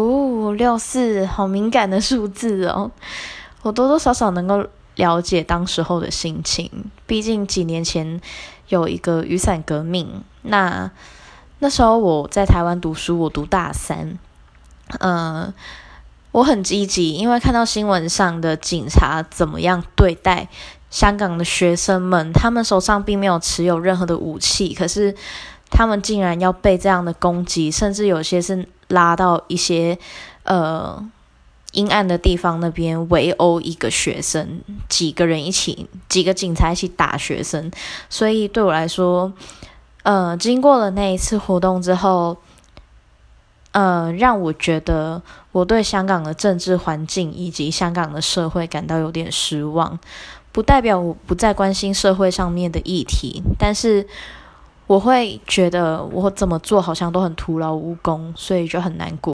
五六四，好敏感的数字哦。我多多少少能够了解当时候的心情，毕竟几年前有一个雨伞革命。那那时候我在台湾读书，我读大三，嗯，我很积极，因为看到新闻上的警察怎么样对待香港的学生们，他们手上并没有持有任何的武器，可是他们竟然要被这样的攻击，甚至有些是拉到一些呃。阴暗的地方那边围殴一个学生，几个人一起，几个警察一起打学生，所以对我来说，呃，经过了那一次活动之后，呃，让我觉得我对香港的政治环境以及香港的社会感到有点失望。不代表我不再关心社会上面的议题，但是我会觉得我怎么做好像都很徒劳无功，所以就很难过。